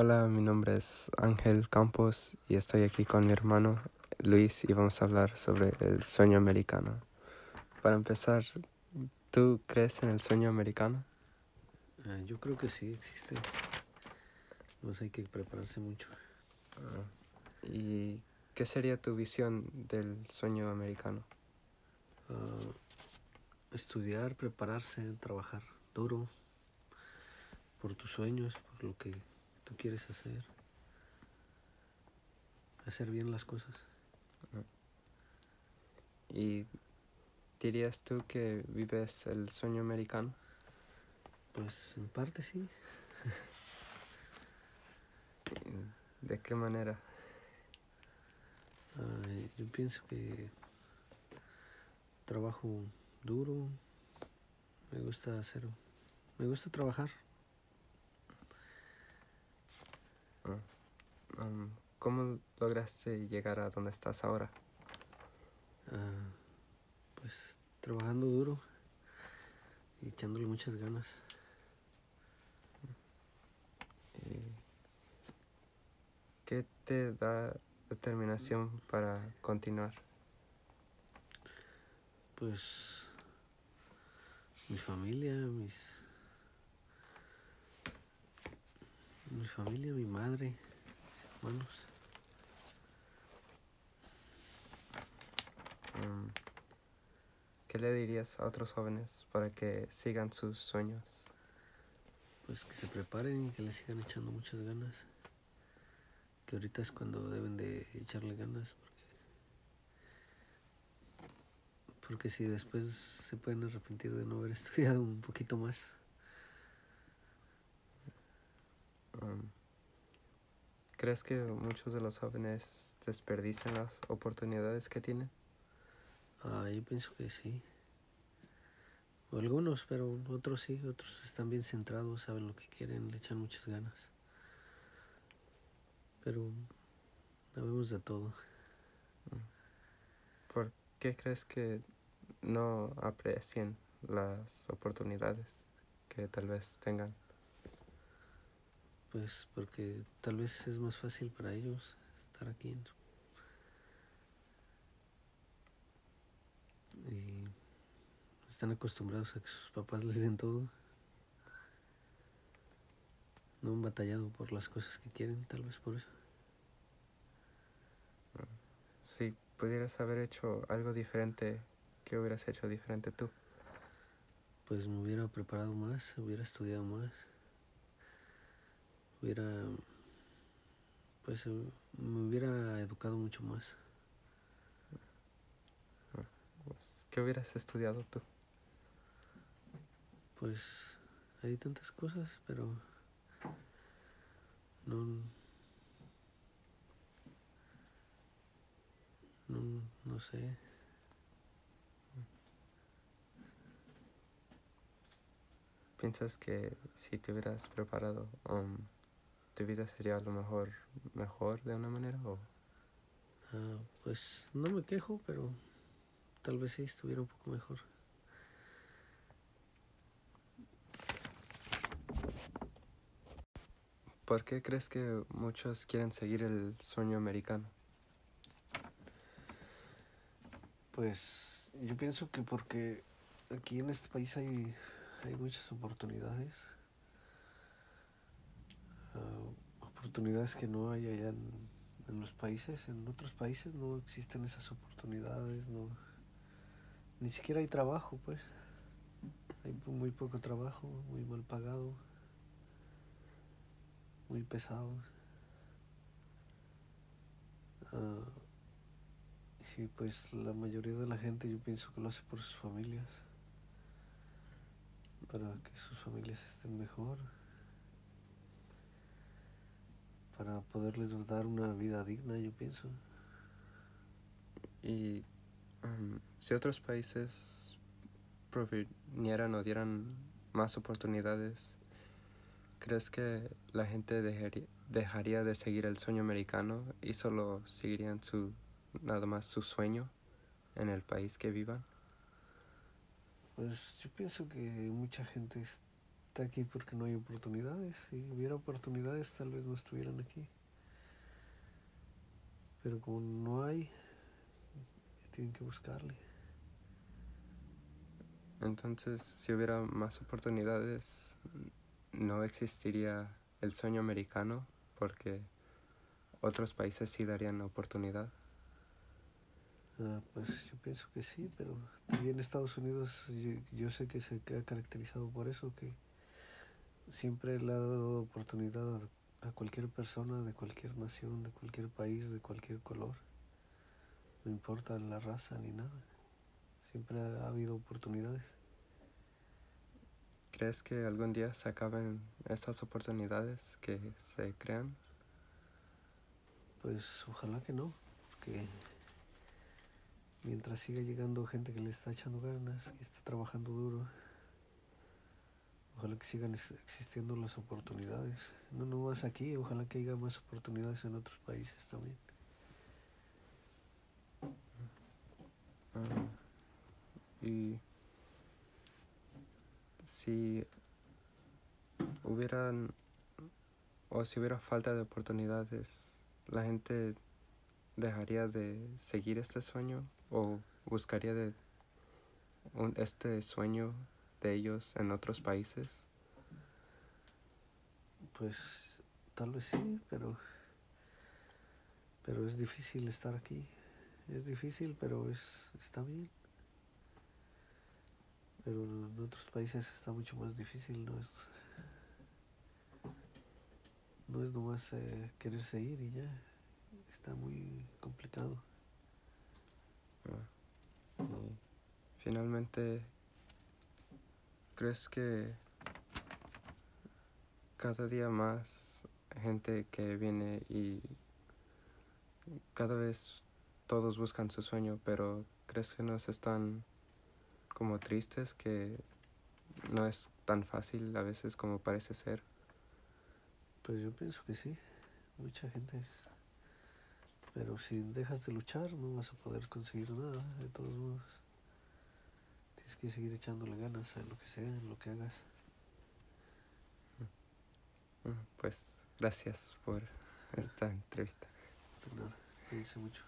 Hola, mi nombre es Ángel Campos y estoy aquí con mi hermano Luis y vamos a hablar sobre el sueño americano. Para empezar, ¿tú crees en el sueño americano? Ah, yo creo que sí existe. Pues hay que prepararse mucho. Ah, ¿Y qué sería tu visión del sueño americano? Ah, estudiar, prepararse, trabajar duro por tus sueños, por lo que tú quieres hacer. Hacer bien las cosas. ¿Y dirías tú que vives el sueño americano? Pues en parte sí. ¿De qué manera? Yo pienso que trabajo duro, me gusta hacer, me gusta trabajar. Ah, um, ¿Cómo lograste llegar a donde estás ahora? Ah, pues trabajando duro y echándole muchas ganas. ¿Y ¿Qué te da determinación para continuar? Pues mi familia, mis mi familia, mi madre, mis hermanos. Um, ¿Qué le dirías a otros jóvenes para que sigan sus sueños? Pues que se preparen y que le sigan echando muchas ganas. Que ahorita es cuando deben de echarle ganas porque porque si después se pueden arrepentir de no haber estudiado un poquito más. Um, ¿Crees que muchos de los jóvenes desperdician las oportunidades que tienen? Ah, yo pienso que sí. Algunos, pero otros sí, otros están bien centrados, saben lo que quieren, le echan muchas ganas. Pero sabemos de todo. ¿Por qué crees que no aprecien las oportunidades que tal vez tengan? Pues porque tal vez es más fácil para ellos estar aquí. Y están acostumbrados a que sus papás les den todo. No han batallado por las cosas que quieren, tal vez por eso. Si pudieras haber hecho algo diferente, ¿qué hubieras hecho diferente tú? Pues me hubiera preparado más, hubiera estudiado más, hubiera, pues me hubiera educado mucho más. Pues, ¿Qué hubieras estudiado tú? Pues hay tantas cosas, pero no, no, no sé. ¿Piensas que si te hubieras preparado, um, tu vida sería a lo mejor mejor de una manera? O? Ah, pues no me quejo, pero tal vez sí estuviera un poco mejor. ¿Por qué crees que muchos quieren seguir el sueño americano? Pues yo pienso que porque aquí en este país hay, hay muchas oportunidades. Ah, oportunidades que no hay allá en, los países. En otros países no existen esas oportunidades, no. Ni siquiera hay trabajo, pues. Hay muy poco trabajo, muy mal pagado, muy pesado. Ah, y pues la mayoría de la gente yo pienso que lo hace por sus familias, para que sus familias estén mejor, para poderles dar una vida digna, yo pienso. Y um, si otros países provinieran o dieran más oportunidades, ¿crees que la gente dejaría, dejaría de seguir el sueño americano y solo seguirían su nada más su sueño en el país que vivan? Pues yo pienso que mucha gente está aquí porque no hay oportunidades. Si hubiera oportunidades, tal vez no estuvieran aquí. Pero como no hay, tienen que buscarle. Entonces, si hubiera más oportunidades, no existiría el sueño americano porque otros países sí darían oportunidad. Ah, pues yo pienso que sí, pero también Estados Unidos yo, yo, sé que se ha caracterizado por eso, que siempre le ha dado oportunidad a, a, cualquier persona de cualquier nación, de cualquier país, de cualquier color. No importa la raza ni nada. Siempre ha habido oportunidades. ¿Crees que algún día se acaben estas oportunidades que se crean? Pues ojalá que no, porque mientras siga llegando gente que le está echando ganas, que está trabajando duro, ojalá que sigan existiendo las oportunidades. No nomás aquí, ojalá que haya más oportunidades en otros países también. Uh, y si hubieran o si hubiera falta de oportunidades, la gente dejaría de seguir este sueño o buscaría de un, este sueño de ellos en otros países? Pues tal vez sí, pero pero es difícil estar aquí. Es difícil, pero es está bien. Pero en otros países está mucho más difícil, no es no es nomás eh, quererse ir y ya está muy complicado. Ah, y finalmente, ¿crees que cada día más gente que viene y cada vez todos buscan su sueño, pero crees que nos están como tristes que no es tan fácil a veces como parece ser? Pues yo pienso que sí, mucha gente pero si dejas de luchar no vas a poder conseguir nada, de todos modos. Tienes que seguir echándole ganas a lo que sea, en lo que hagas. Pues gracias por esta entrevista. De nada, cuídense mucho.